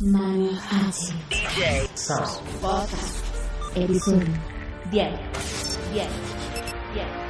Manu H. DJ. Sound. Podcast. Episodio. Bien. Bien. Bien.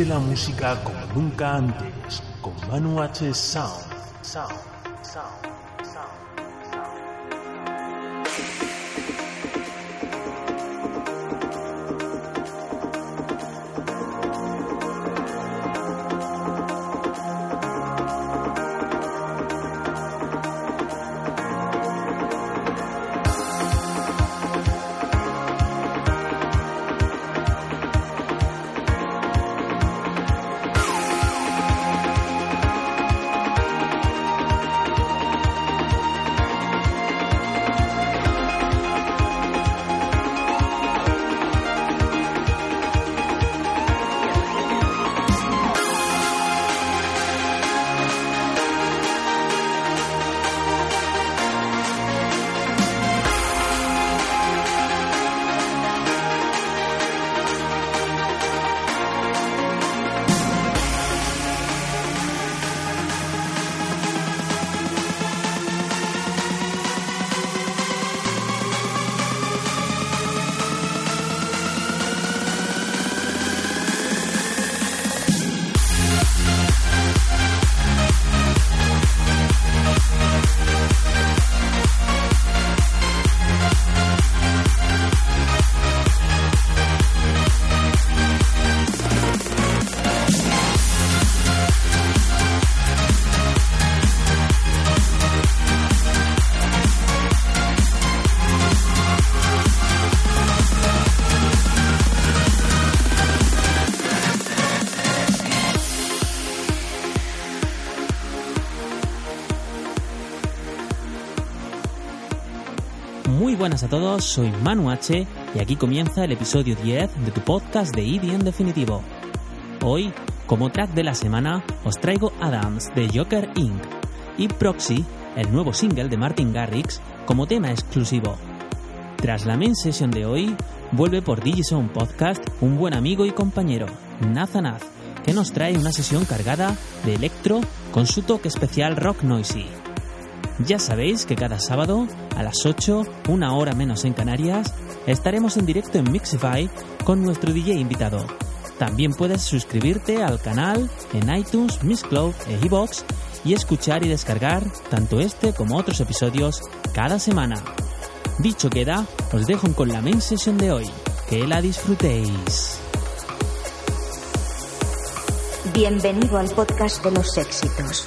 Siente la música como nunca antes con Manu H Sound. Sound. Sound. Buenas a todos, soy Manu H y aquí comienza el episodio 10 de tu podcast de EDM en definitivo. Hoy, como track de la semana, os traigo Adams de Joker Inc. y Proxy, el nuevo single de Martin Garrix, como tema exclusivo. Tras la main session de hoy, vuelve por Digizone Podcast un buen amigo y compañero, Nazanath, que nos trae una sesión cargada de electro con su toque especial rock noisy. Ya sabéis que cada sábado a las 8, una hora menos en Canarias, estaremos en directo en Mixify con nuestro DJ invitado. También puedes suscribirte al canal en iTunes, Mixcloud e iVoox y escuchar y descargar tanto este como otros episodios cada semana. Dicho queda, os dejo con la main session de hoy. Que la disfrutéis. Bienvenido al podcast de los éxitos.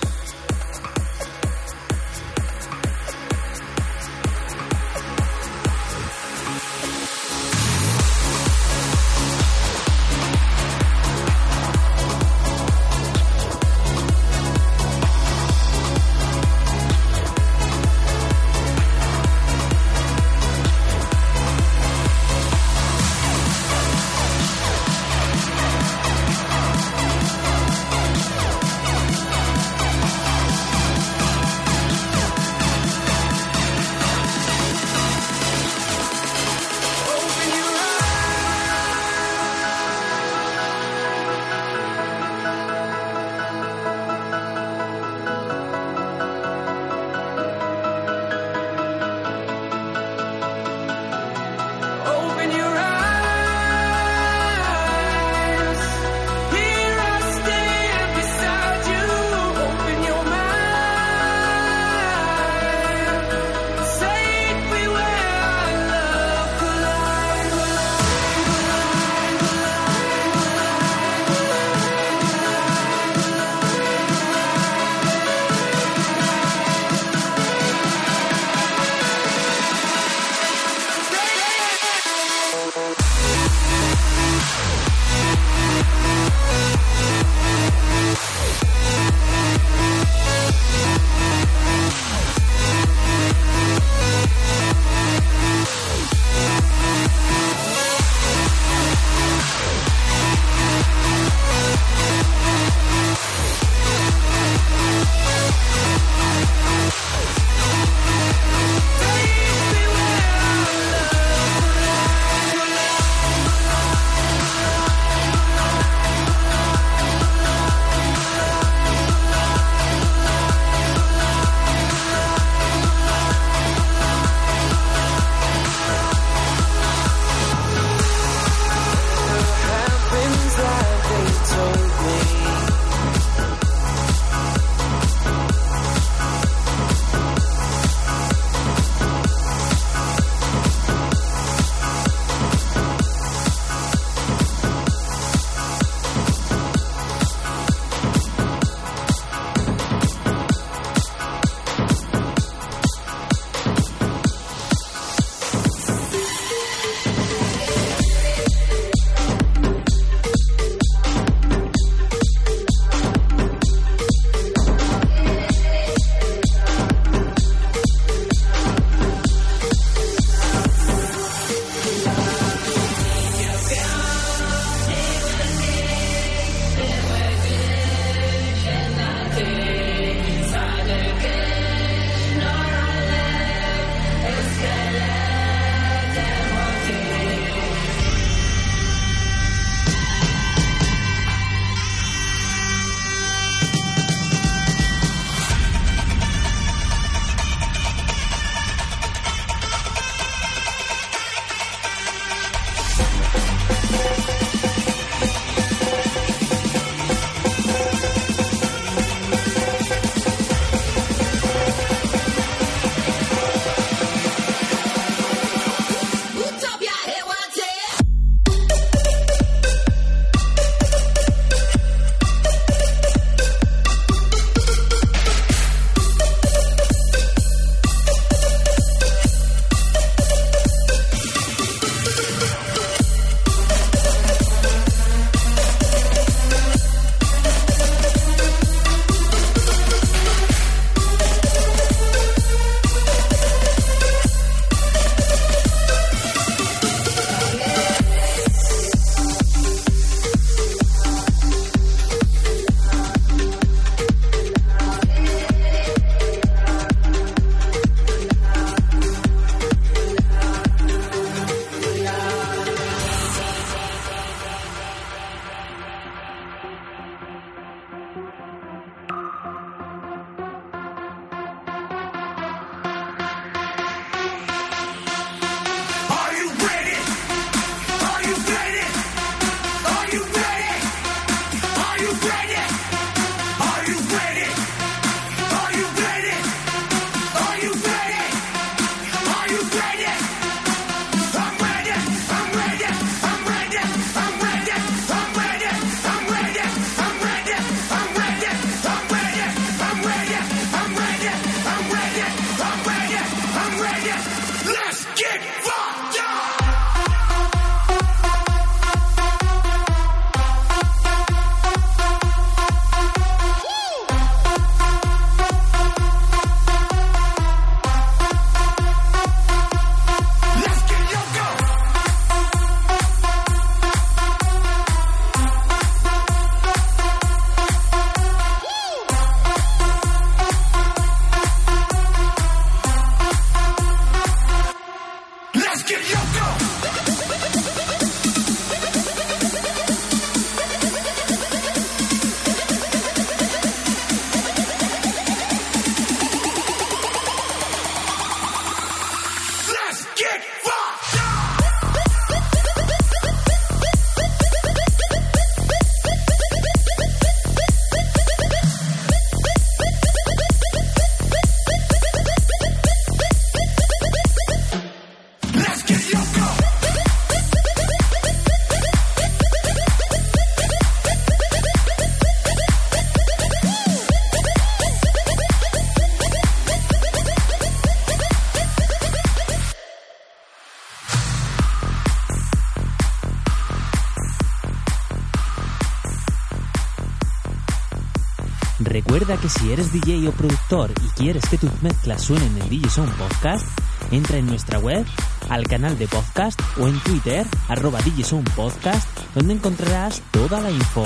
Recuerda que si eres DJ o productor y quieres que tus mezclas suenen en DJ Sound Podcast, entra en nuestra web, al canal de podcast o en Twitter, arroba DJ Sound Podcast, donde encontrarás toda la info.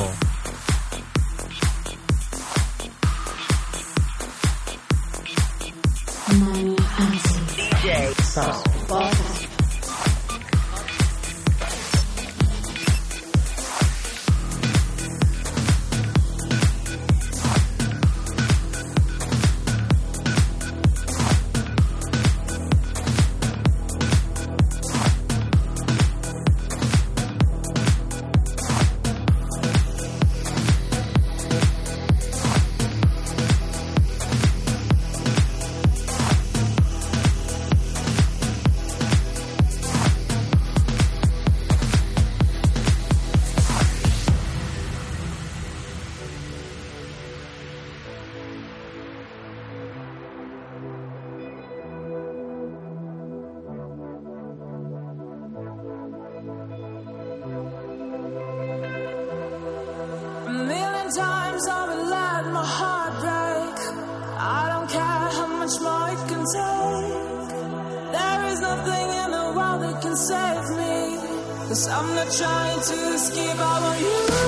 Podcast. Million times I've let my heart break. I don't care how much more it can take. There is nothing in the world that can save me. Cause I'm not trying to escape. I want you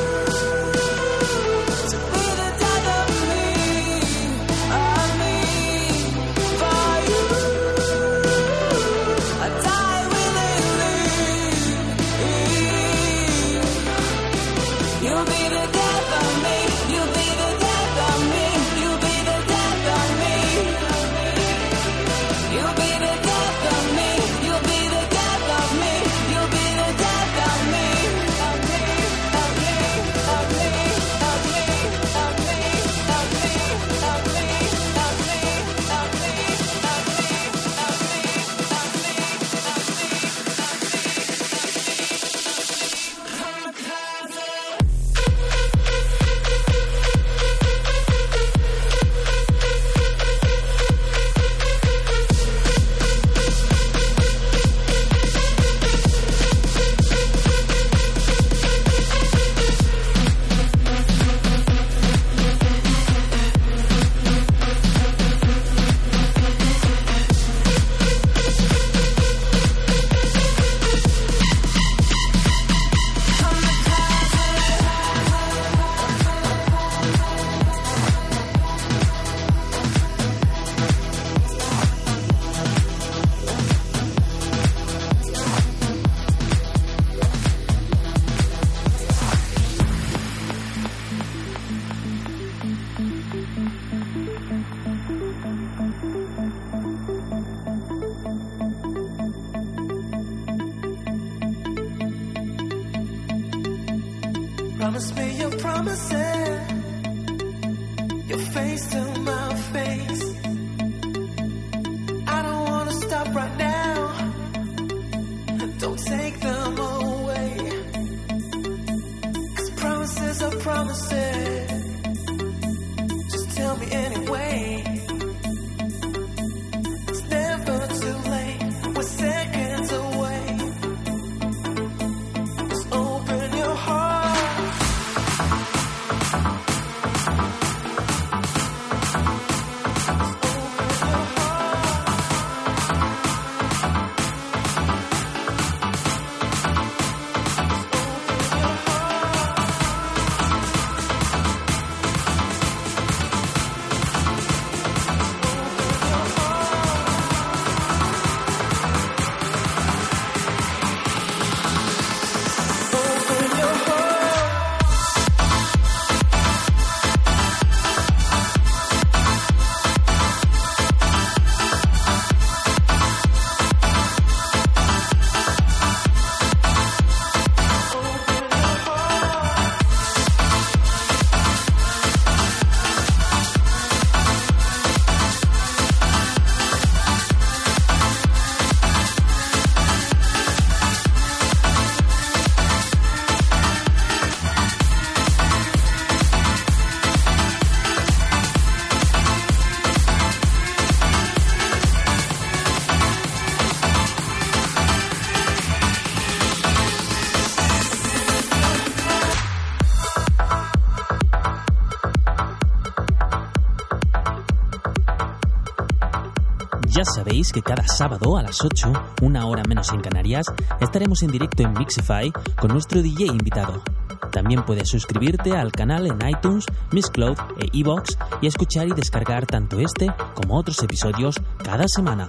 Promise me your promises, your face to my face. I don't wanna stop right now. Don't take them away. 'Cause promises are promises. Ya sabéis que cada sábado a las 8, una hora menos en Canarias, estaremos en directo en Mixify con nuestro DJ invitado. También puedes suscribirte al canal en iTunes, Miss Cloud e iBox y escuchar y descargar tanto este como otros episodios cada semana.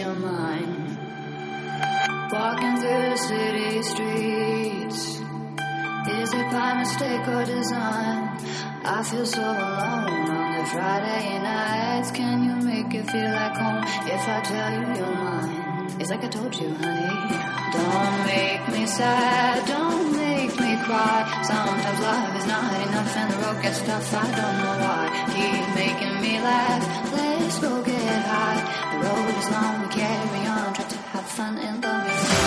Me that. Walking through the city streets. Is it by mistake or design? I feel so alone on the Friday nights. Can you make it feel like home if I tell you you're mine? It's like I told you, honey. Don't make me sad, don't make me cry. Sometimes love is not enough and the road gets tough. I don't know why. Keep making me laugh. Go get high. The road is long, we carry on. Try to have fun in the meantime.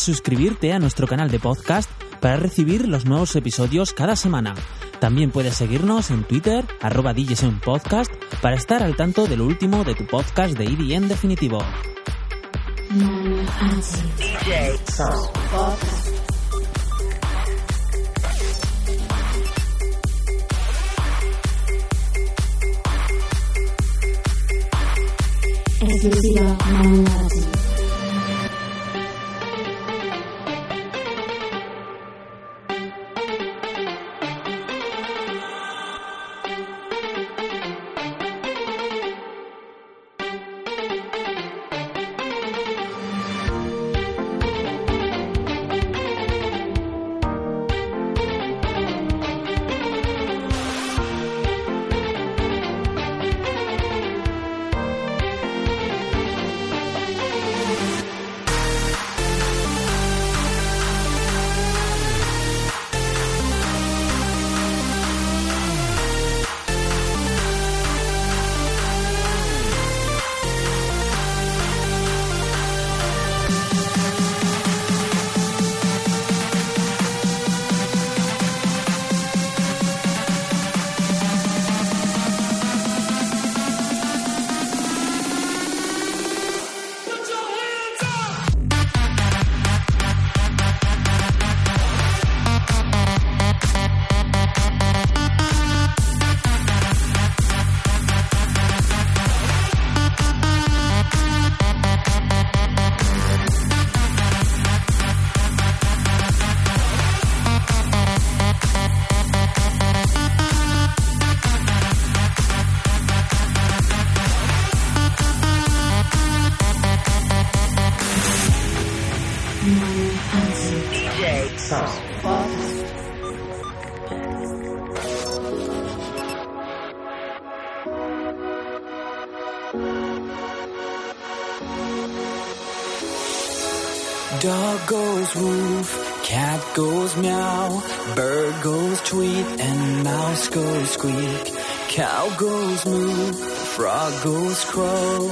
Suscribirte a nuestro canal de podcast para recibir los nuevos episodios cada semana. También puedes seguirnos en Twitter, arroba Podcast, para estar al tanto de lo último de tu podcast de EDM definitivo. Exclusiva Dog goes woof, cat goes meow, bird goes tweet, and mouse goes squeak. Cow goes moo, frog goes crow,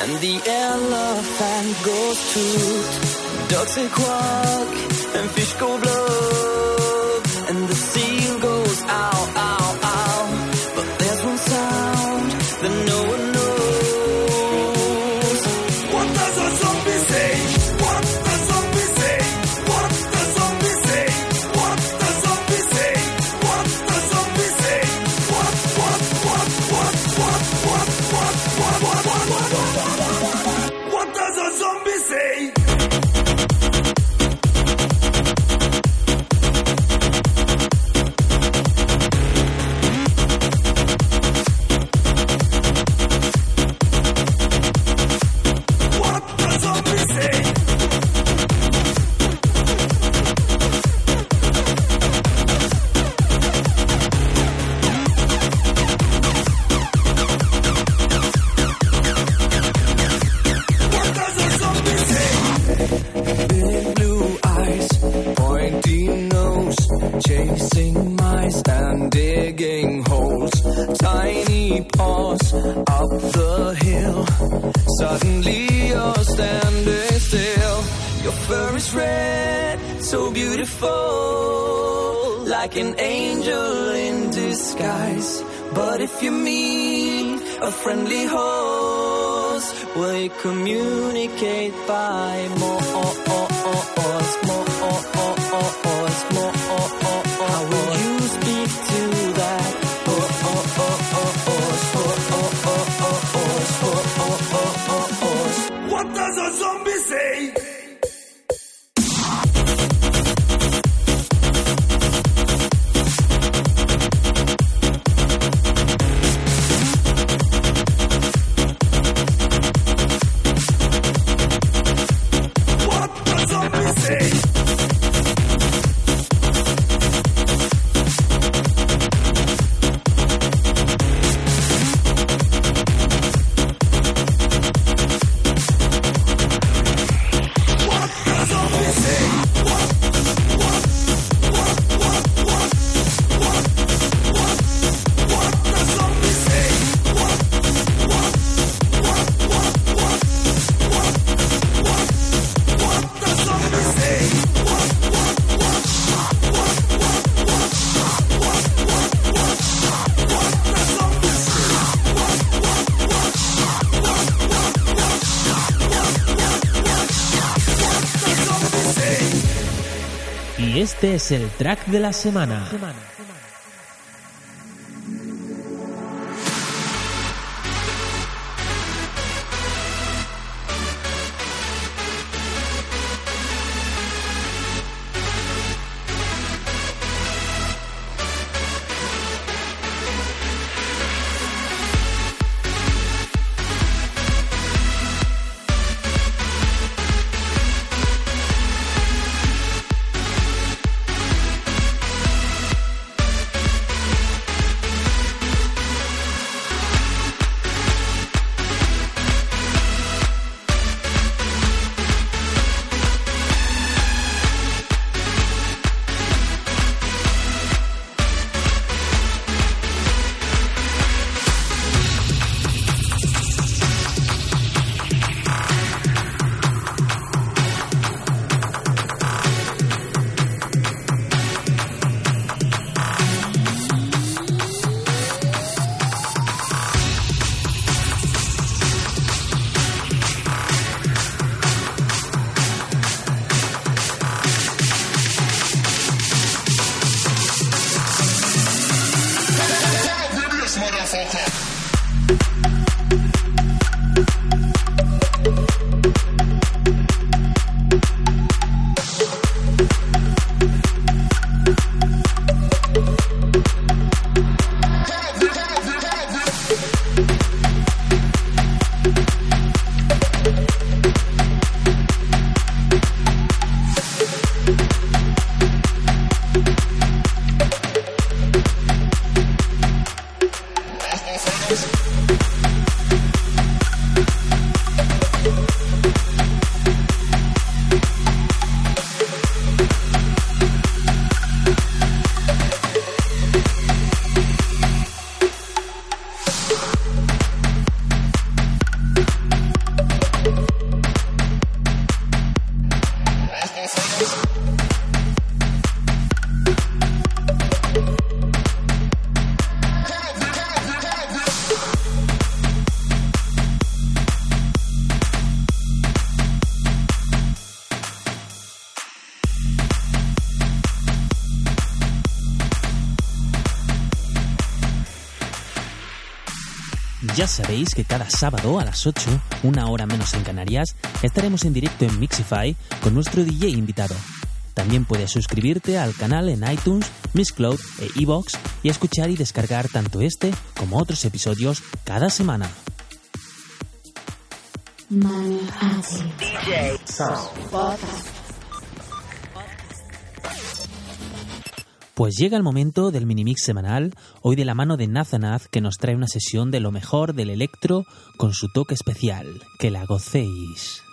and the elephant goes toot. Ducks say quack, and fish go blub, and the seal goes a friendly host. We communicate by more. Este es el track de la semana. semana. Ya sabéis que cada sábado a las 8, una hora menos en Canarias, estaremos en directo en Mixify con nuestro DJ invitado. También puedes suscribirte al canal en iTunes, Mixcloud e iVoox y escuchar y descargar tanto este como otros episodios cada semana. Pues llega el momento del minimix semanal, hoy de la mano de Nazanaz, que nos trae una sesión de lo mejor del electro con su toque especial. Que la gocéis.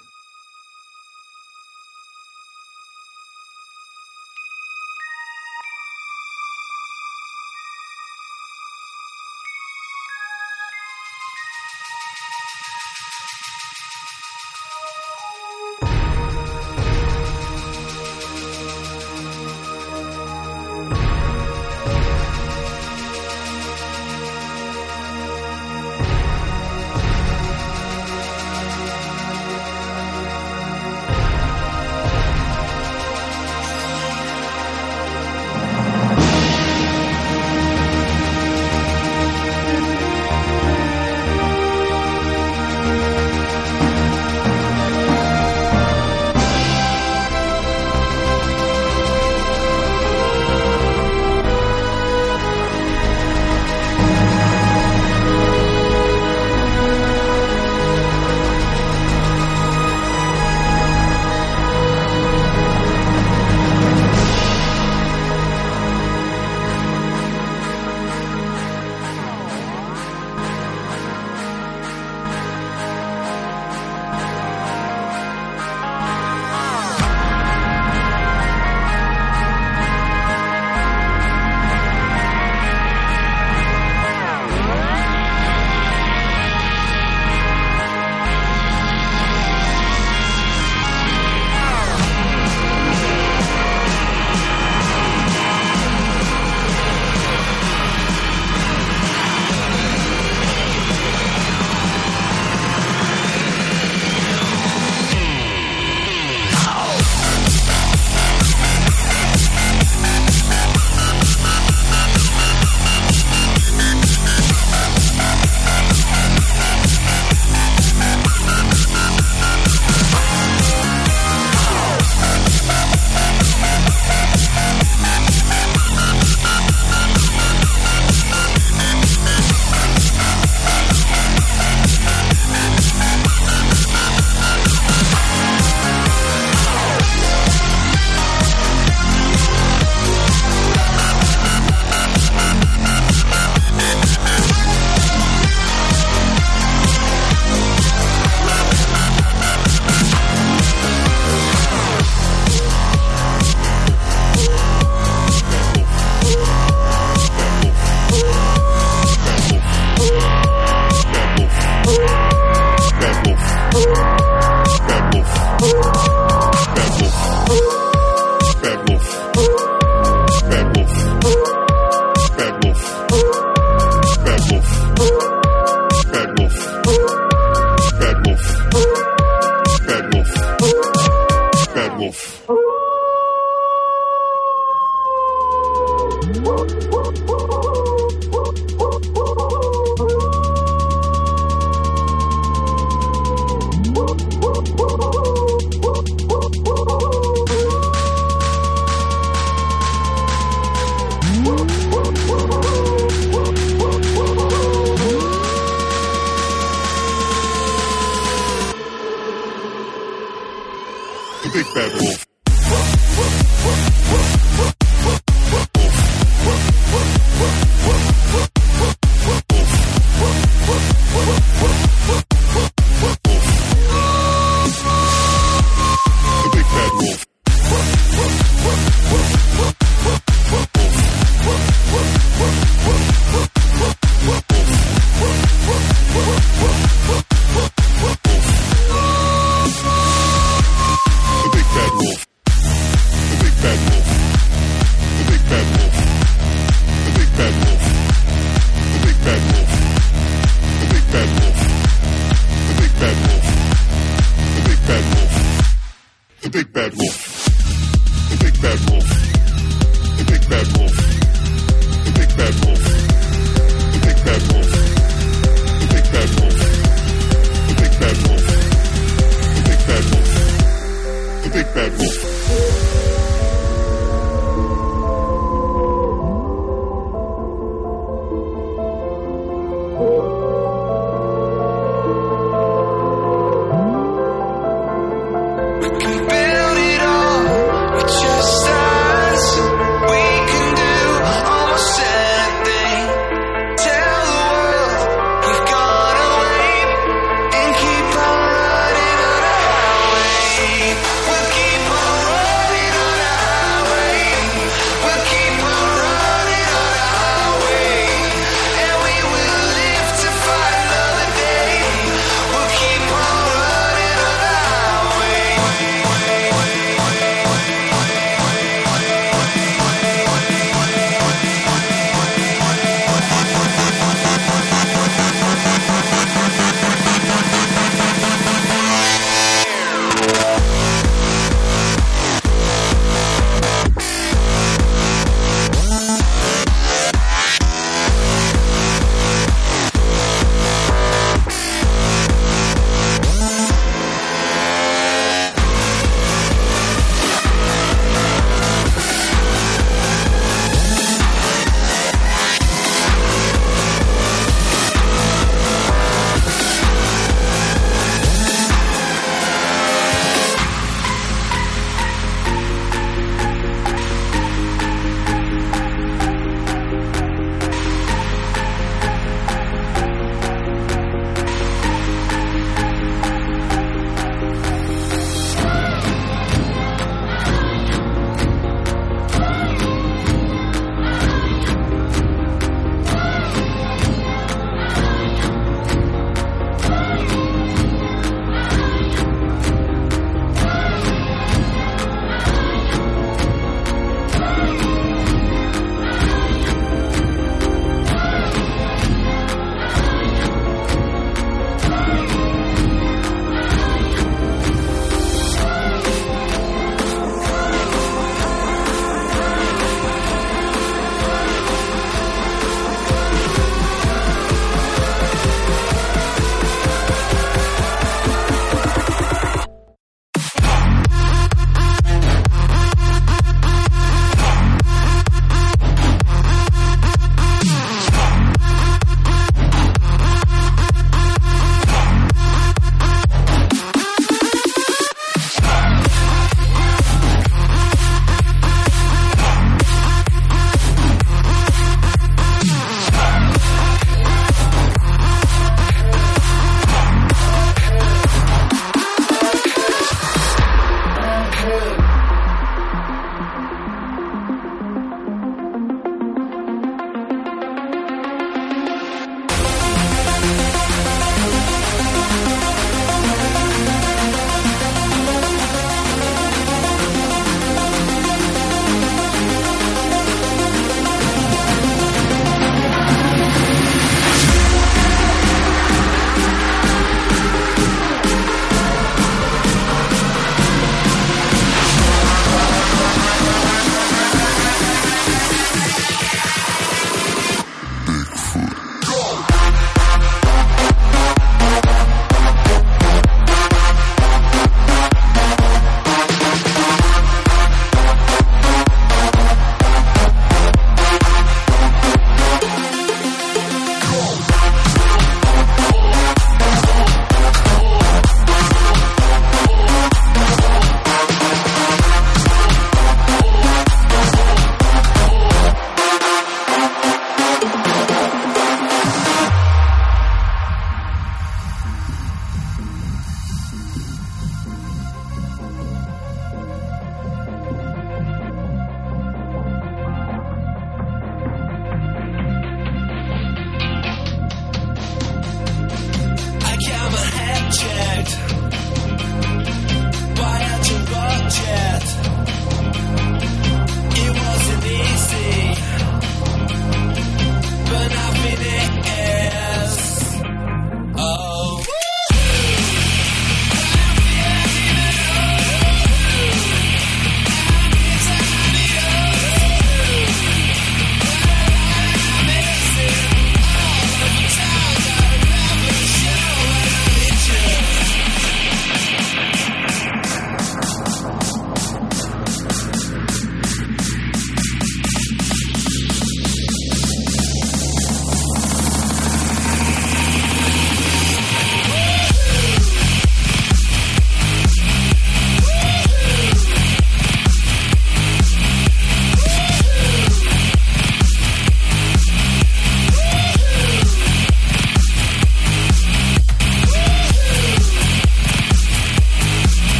wolf.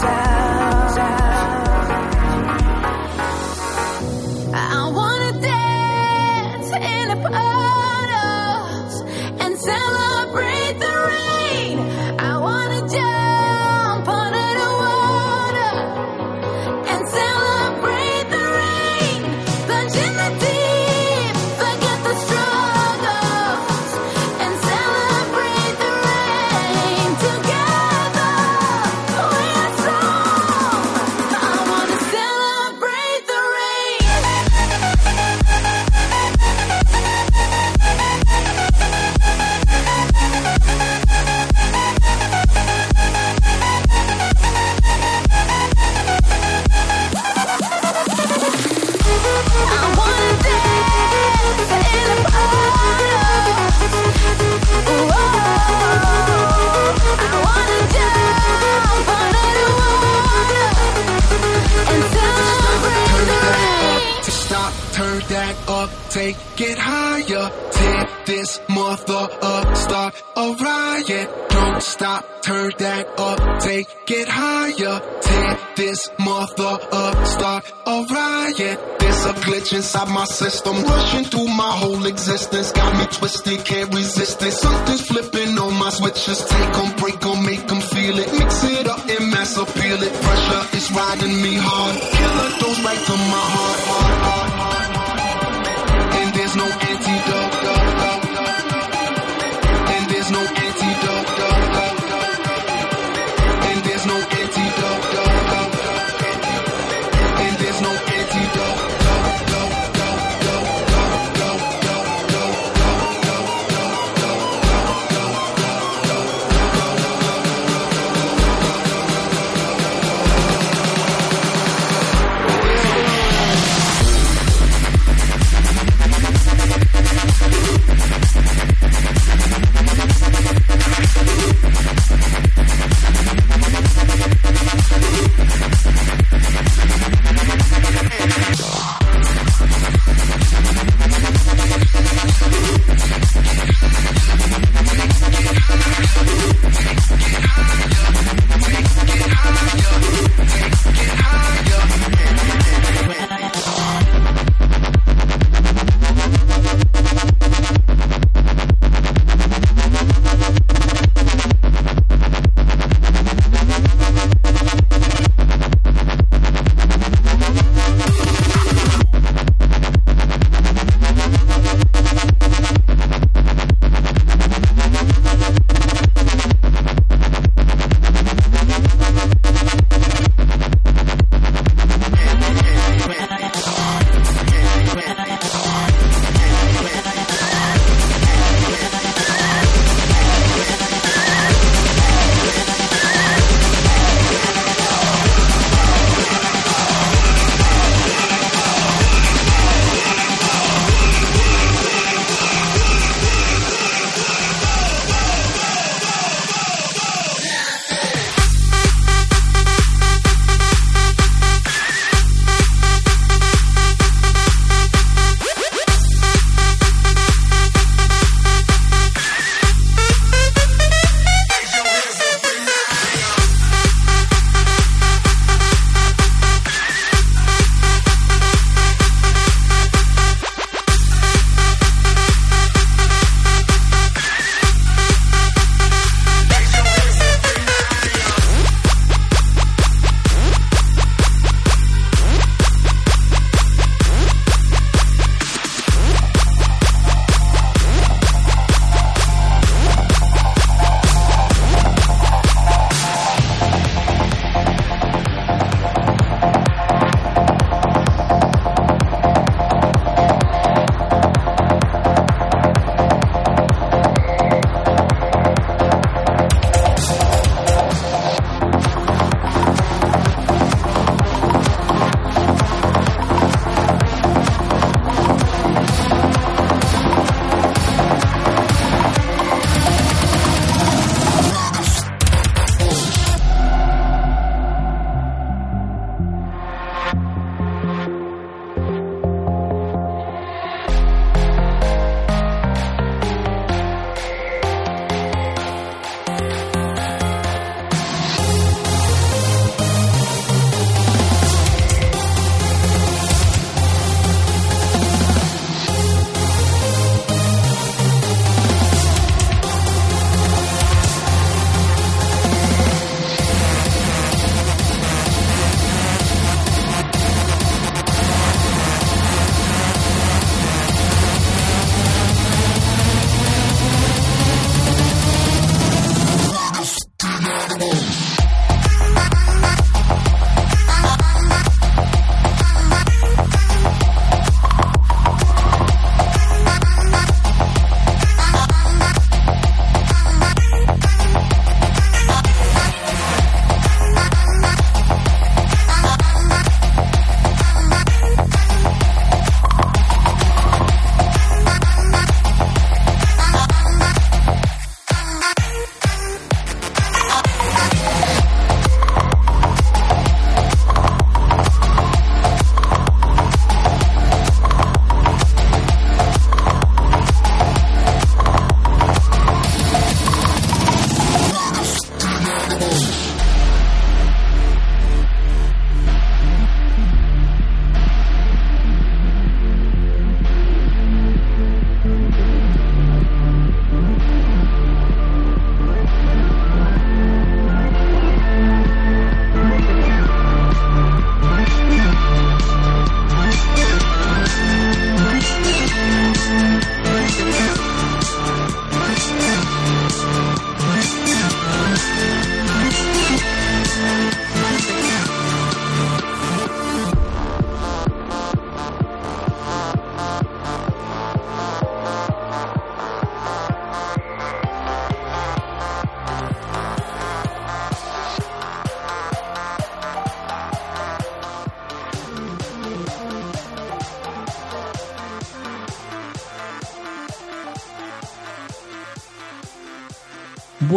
outside.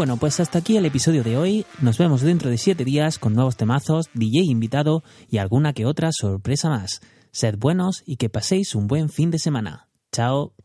Bueno, pues hasta aquí el episodio de hoy. Nos vemos dentro de siete días con nuevos temazos, DJ invitado y alguna que otra sorpresa más. Sed buenos y que paséis un buen fin de semana. Chao.